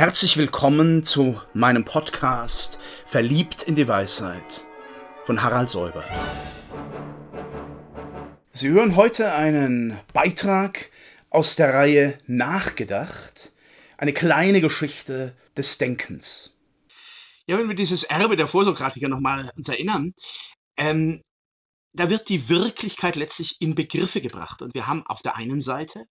Herzlich willkommen zu meinem Podcast Verliebt in die Weisheit von Harald Säuber. Sie hören heute einen Beitrag aus der Reihe Nachgedacht, eine kleine Geschichte des Denkens. Ja, wenn wir dieses Erbe der Vorsokratiker nochmal uns erinnern, ähm, da wird die Wirklichkeit letztlich in Begriffe gebracht. Und wir haben auf der einen Seite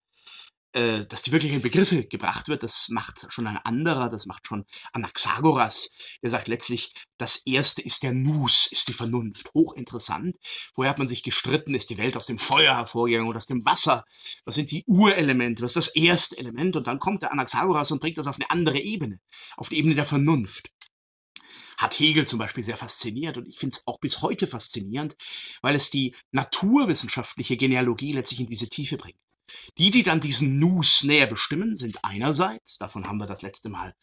äh, dass die wirklich in Begriffe gebracht wird, das macht schon ein anderer, das macht schon Anaxagoras. Der sagt letztlich, das erste ist der Nus, ist die Vernunft. Hochinteressant. Vorher hat man sich gestritten, ist die Welt aus dem Feuer hervorgegangen oder aus dem Wasser? Was sind die Urelemente? Was ist das erste Element? Und dann kommt der Anaxagoras und bringt das auf eine andere Ebene, auf die Ebene der Vernunft hat Hegel zum Beispiel sehr fasziniert und ich finde es auch bis heute faszinierend, weil es die naturwissenschaftliche Genealogie letztlich in diese Tiefe bringt. Die, die dann diesen Nus näher bestimmen, sind einerseits, davon haben wir das letzte Mal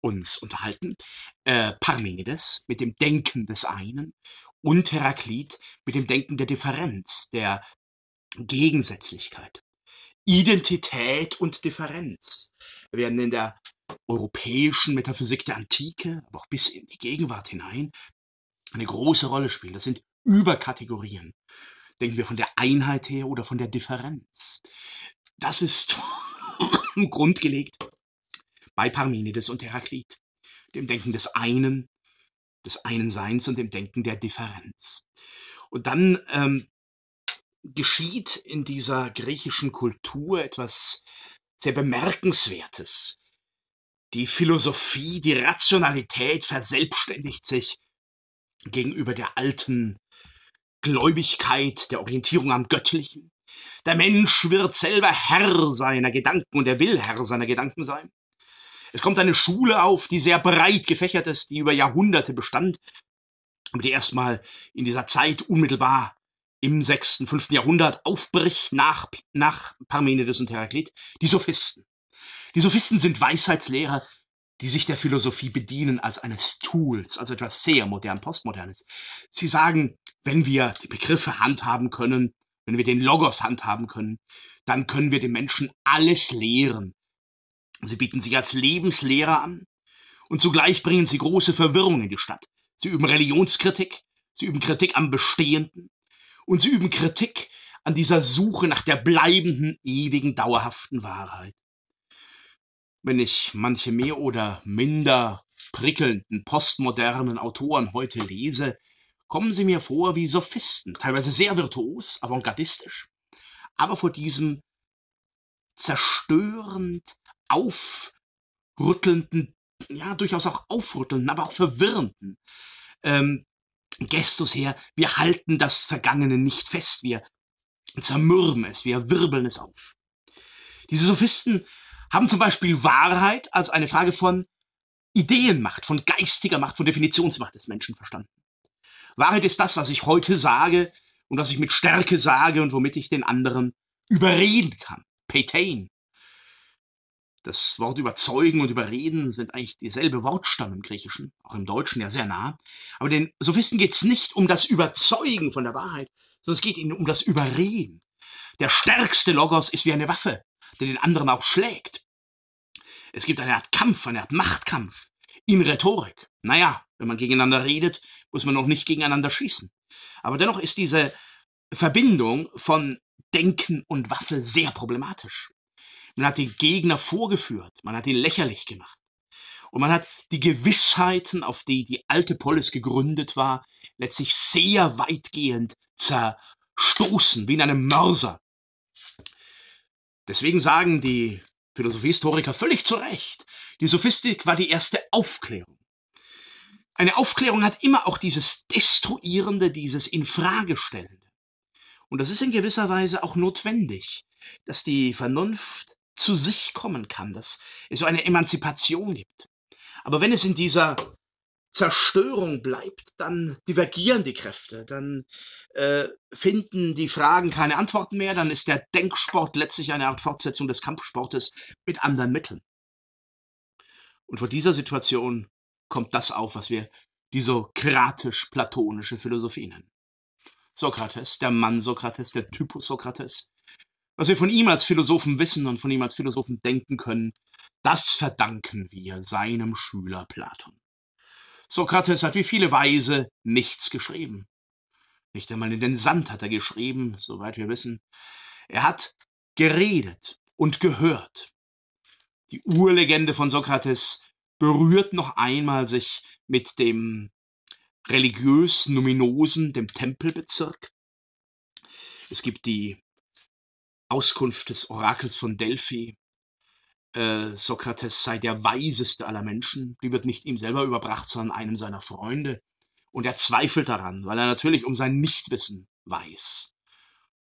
uns unterhalten, äh, Parmenides mit dem Denken des einen und Heraklit mit dem Denken der Differenz, der Gegensätzlichkeit. Identität und Differenz werden in der europäischen Metaphysik der Antike, aber auch bis in die Gegenwart hinein, eine große Rolle spielen. Das sind Überkategorien. Denken wir von der Einheit her oder von der Differenz? Das ist grundgelegt bei Parmenides und Heraklit, dem Denken des einen, des einen Seins und dem Denken der Differenz. Und dann ähm, geschieht in dieser griechischen Kultur etwas sehr Bemerkenswertes. Die Philosophie, die Rationalität verselbstständigt sich gegenüber der alten Gläubigkeit, der Orientierung am Göttlichen. Der Mensch wird selber Herr seiner Gedanken und er will Herr seiner Gedanken sein. Es kommt eine Schule auf, die sehr breit gefächert ist, die über Jahrhunderte bestand, aber die erstmal in dieser Zeit unmittelbar im sechsten, fünften Jahrhundert aufbricht nach, nach Parmenides und Heraklit, die Sophisten. Die Sophisten sind Weisheitslehrer, die sich der Philosophie bedienen als eines Tools, also etwas sehr modern, postmodernes. Sie sagen, wenn wir die Begriffe handhaben können, wenn wir den Logos handhaben können, dann können wir den Menschen alles lehren. Sie bieten sich als Lebenslehrer an und zugleich bringen sie große Verwirrung in die Stadt. Sie üben Religionskritik, sie üben Kritik am Bestehenden und sie üben Kritik an dieser Suche nach der bleibenden, ewigen, dauerhaften Wahrheit. Wenn ich manche mehr oder minder prickelnden postmodernen Autoren heute lese, kommen sie mir vor wie Sophisten, teilweise sehr virtuos, avantgardistisch, aber vor diesem zerstörend aufrüttelnden, ja, durchaus auch aufrüttelnden, aber auch verwirrenden ähm, Gestus her, wir halten das Vergangene nicht fest, wir zermürben es, wir wirbeln es auf. Diese Sophisten haben zum Beispiel Wahrheit als eine Frage von Ideenmacht, von geistiger Macht, von Definitionsmacht des Menschen verstanden. Wahrheit ist das, was ich heute sage und was ich mit Stärke sage und womit ich den anderen überreden kann. Petain. Das Wort überzeugen und überreden sind eigentlich dieselbe Wortstamm im Griechischen, auch im Deutschen ja sehr nah. Aber den Sophisten geht es nicht um das Überzeugen von der Wahrheit, sondern es geht ihnen um das Überreden. Der stärkste Logos ist wie eine Waffe, der den anderen auch schlägt. Es gibt eine Art Kampf, eine Art Machtkampf in Rhetorik. Naja, wenn man gegeneinander redet, muss man noch nicht gegeneinander schießen. Aber dennoch ist diese Verbindung von Denken und Waffe sehr problematisch. Man hat den Gegner vorgeführt, man hat ihn lächerlich gemacht. Und man hat die Gewissheiten, auf die die alte Polis gegründet war, letztlich sehr weitgehend zerstoßen, wie in einem Mörser. Deswegen sagen die Philosophiehistoriker völlig zu Recht, die Sophistik war die erste Aufklärung eine Aufklärung hat immer auch dieses Destruierende, dieses Infragestellende. Und das ist in gewisser Weise auch notwendig, dass die Vernunft zu sich kommen kann, dass es so eine Emanzipation gibt. Aber wenn es in dieser Zerstörung bleibt, dann divergieren die Kräfte, dann äh, finden die Fragen keine Antworten mehr, dann ist der Denksport letztlich eine Art Fortsetzung des Kampfsportes mit anderen Mitteln. Und vor dieser Situation kommt das auf, was wir die sokratisch-platonische Philosophie nennen. Sokrates, der Mann Sokrates, der Typus Sokrates. Was wir von ihm als Philosophen wissen und von ihm als Philosophen denken können, das verdanken wir seinem Schüler Platon. Sokrates hat wie viele Weise nichts geschrieben. Nicht einmal in den Sand hat er geschrieben, soweit wir wissen. Er hat geredet und gehört. Die Urlegende von Sokrates berührt noch einmal sich mit dem religiös Numinosen, dem Tempelbezirk. Es gibt die Auskunft des Orakels von Delphi, äh, Sokrates sei der weiseste aller Menschen. Die wird nicht ihm selber überbracht, sondern einem seiner Freunde. Und er zweifelt daran, weil er natürlich um sein Nichtwissen weiß.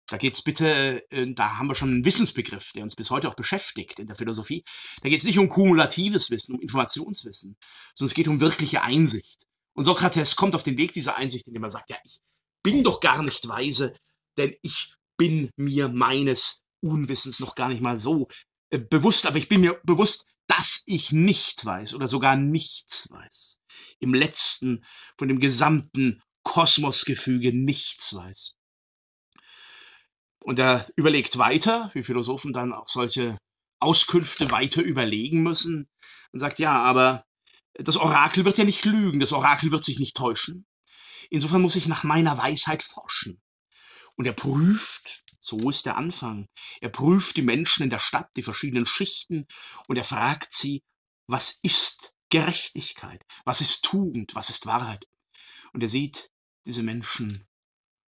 Da geht's bitte, äh, da haben wir schon einen Wissensbegriff, der uns bis heute auch beschäftigt in der Philosophie. Da geht's nicht um kumulatives Wissen, um Informationswissen, sondern es geht um wirkliche Einsicht. Und Sokrates kommt auf den Weg dieser Einsicht, indem er sagt, ja, ich bin doch gar nicht weise, denn ich bin mir meines Unwissens noch gar nicht mal so bewusst, aber ich bin mir bewusst, dass ich nicht weiß oder sogar nichts weiß. Im letzten von dem gesamten Kosmosgefüge nichts weiß. Und er überlegt weiter, wie Philosophen dann auch solche Auskünfte weiter überlegen müssen und sagt, ja, aber das Orakel wird ja nicht lügen, das Orakel wird sich nicht täuschen. Insofern muss ich nach meiner Weisheit forschen. Und er prüft so ist der Anfang. Er prüft die Menschen in der Stadt, die verschiedenen Schichten, und er fragt sie, was ist Gerechtigkeit? Was ist Tugend? Was ist Wahrheit? Und er sieht, diese Menschen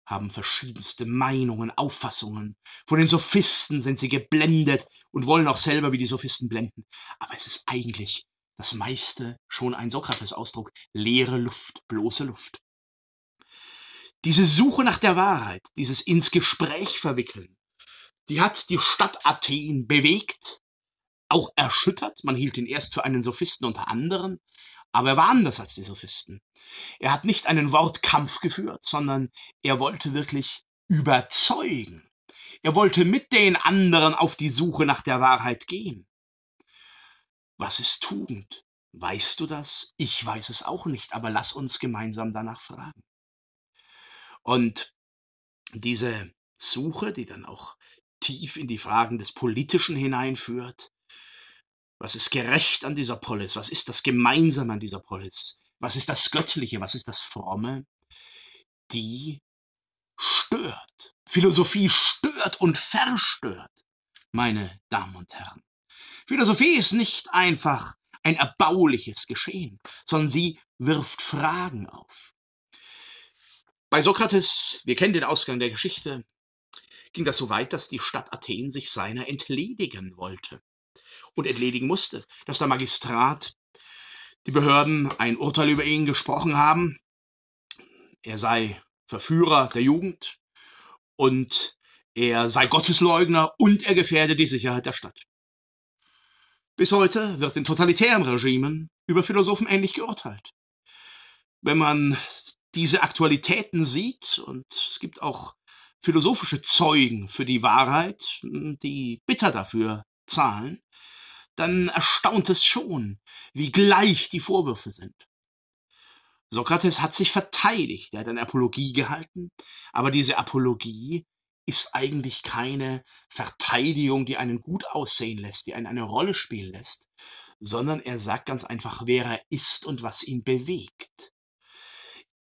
haben verschiedenste Meinungen, Auffassungen. Von den Sophisten sind sie geblendet und wollen auch selber wie die Sophisten blenden. Aber es ist eigentlich das meiste schon ein Sokrates-Ausdruck, leere Luft, bloße Luft. Diese Suche nach der Wahrheit, dieses ins Gespräch verwickeln, die hat die Stadt Athen bewegt, auch erschüttert. Man hielt ihn erst für einen Sophisten unter anderen, aber er war anders als die Sophisten. Er hat nicht einen Wortkampf geführt, sondern er wollte wirklich überzeugen. Er wollte mit den anderen auf die Suche nach der Wahrheit gehen. Was ist Tugend? Weißt du das? Ich weiß es auch nicht, aber lass uns gemeinsam danach fragen. Und diese Suche, die dann auch tief in die Fragen des Politischen hineinführt, was ist gerecht an dieser Polis? Was ist das Gemeinsame an dieser Polis? Was ist das Göttliche? Was ist das Fromme? Die stört. Philosophie stört und verstört, meine Damen und Herren. Philosophie ist nicht einfach ein erbauliches Geschehen, sondern sie wirft Fragen auf. Bei Sokrates, wir kennen den Ausgang der Geschichte, ging das so weit, dass die Stadt Athen sich seiner entledigen wollte und entledigen musste, dass der Magistrat, die Behörden ein Urteil über ihn gesprochen haben, er sei Verführer der Jugend und er sei Gottesleugner und er gefährde die Sicherheit der Stadt. Bis heute wird in totalitären Regimen über Philosophen ähnlich geurteilt. Wenn man diese Aktualitäten sieht, und es gibt auch philosophische Zeugen für die Wahrheit, die bitter dafür zahlen, dann erstaunt es schon, wie gleich die Vorwürfe sind. Sokrates hat sich verteidigt, er hat eine Apologie gehalten, aber diese Apologie ist eigentlich keine Verteidigung, die einen gut aussehen lässt, die einen eine Rolle spielen lässt, sondern er sagt ganz einfach, wer er ist und was ihn bewegt.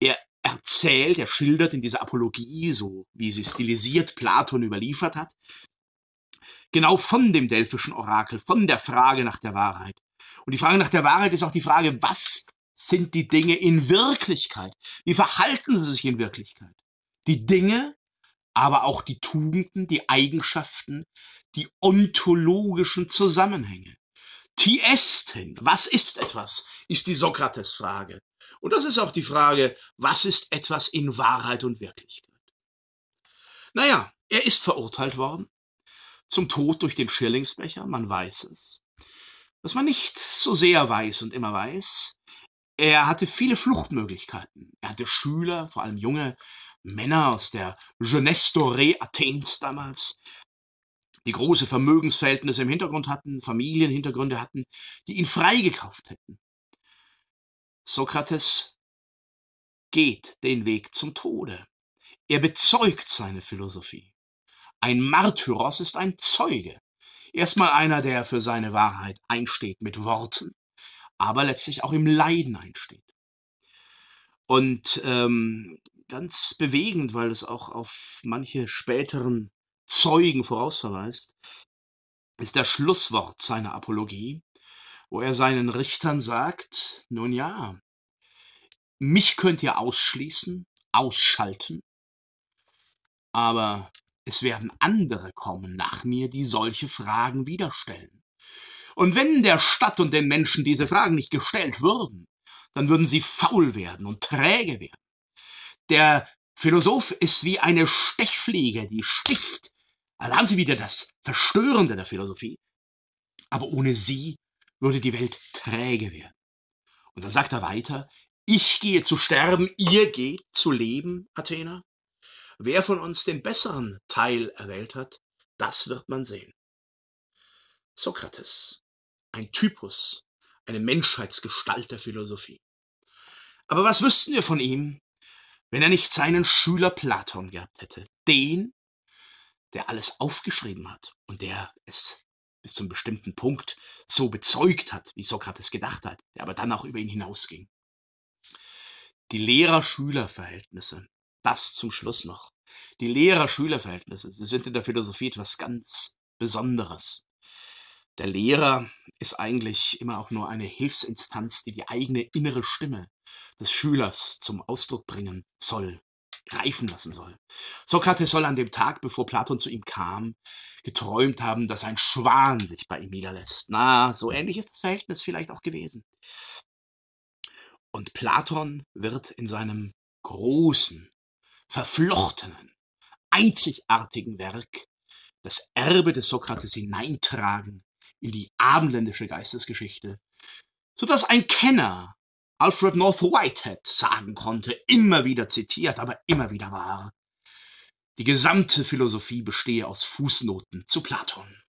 Er erzählt, er schildert in dieser Apologie, so wie sie stilisiert Platon überliefert hat, genau von dem delphischen Orakel, von der Frage nach der Wahrheit. Und die Frage nach der Wahrheit ist auch die Frage, was sind die Dinge in Wirklichkeit? Wie verhalten sie sich in Wirklichkeit? Die Dinge, aber auch die Tugenden, die Eigenschaften, die ontologischen Zusammenhänge. Tiesten, was ist etwas, ist die Sokrates-Frage. Und das ist auch die Frage, was ist etwas in Wahrheit und Wirklichkeit? Naja, er ist verurteilt worden zum Tod durch den Schirlingsbecher, man weiß es. Was man nicht so sehr weiß und immer weiß, er hatte viele Fluchtmöglichkeiten. Er hatte Schüler, vor allem junge Männer aus der Jeunesse Dorée Athens damals, die große Vermögensverhältnisse im Hintergrund hatten, Familienhintergründe hatten, die ihn freigekauft hätten. Sokrates geht den Weg zum Tode. Er bezeugt seine Philosophie. Ein Martyros ist ein Zeuge. Erstmal einer, der für seine Wahrheit einsteht mit Worten, aber letztlich auch im Leiden einsteht. Und ähm, ganz bewegend, weil es auch auf manche späteren Zeugen vorausverweist, ist das Schlusswort seiner Apologie, wo er seinen Richtern sagt, nun ja, mich könnt ihr ausschließen, ausschalten, aber es werden andere kommen nach mir, die solche Fragen wieder stellen. Und wenn der Stadt und den Menschen diese Fragen nicht gestellt würden, dann würden sie faul werden und träge werden. Der Philosoph ist wie eine Stechfliege, die sticht. Da haben Sie wieder das Verstörende der Philosophie. Aber ohne sie würde die Welt träge werden. Und dann sagt er weiter, ich gehe zu sterben, ihr geht zu leben, Athener. Wer von uns den besseren Teil erwählt hat, das wird man sehen. Sokrates, ein Typus, eine Menschheitsgestalt der Philosophie. Aber was wüssten wir von ihm, wenn er nicht seinen Schüler Platon gehabt hätte? Den, der alles aufgeschrieben hat und der es bis zum bestimmten Punkt so bezeugt hat, wie Sokrates gedacht hat, der aber dann auch über ihn hinausging. Die Lehrer-Schüler-Verhältnisse, das zum Schluss noch. Die Lehrer-Schüler-Verhältnisse, sie sind in der Philosophie etwas ganz Besonderes. Der Lehrer ist eigentlich immer auch nur eine Hilfsinstanz, die die eigene innere Stimme des Schülers zum Ausdruck bringen soll, reifen lassen soll. Sokrates soll an dem Tag, bevor Platon zu ihm kam, geträumt haben, dass ein Schwan sich bei ihm niederlässt. Na, so ähnlich ist das Verhältnis vielleicht auch gewesen. Und Platon wird in seinem großen, verflochtenen, einzigartigen Werk das Erbe des Sokrates hineintragen in die abendländische Geistesgeschichte, so dass ein Kenner Alfred North Whitehead sagen konnte, immer wieder zitiert, aber immer wieder wahr. Die gesamte Philosophie bestehe aus Fußnoten zu Platon.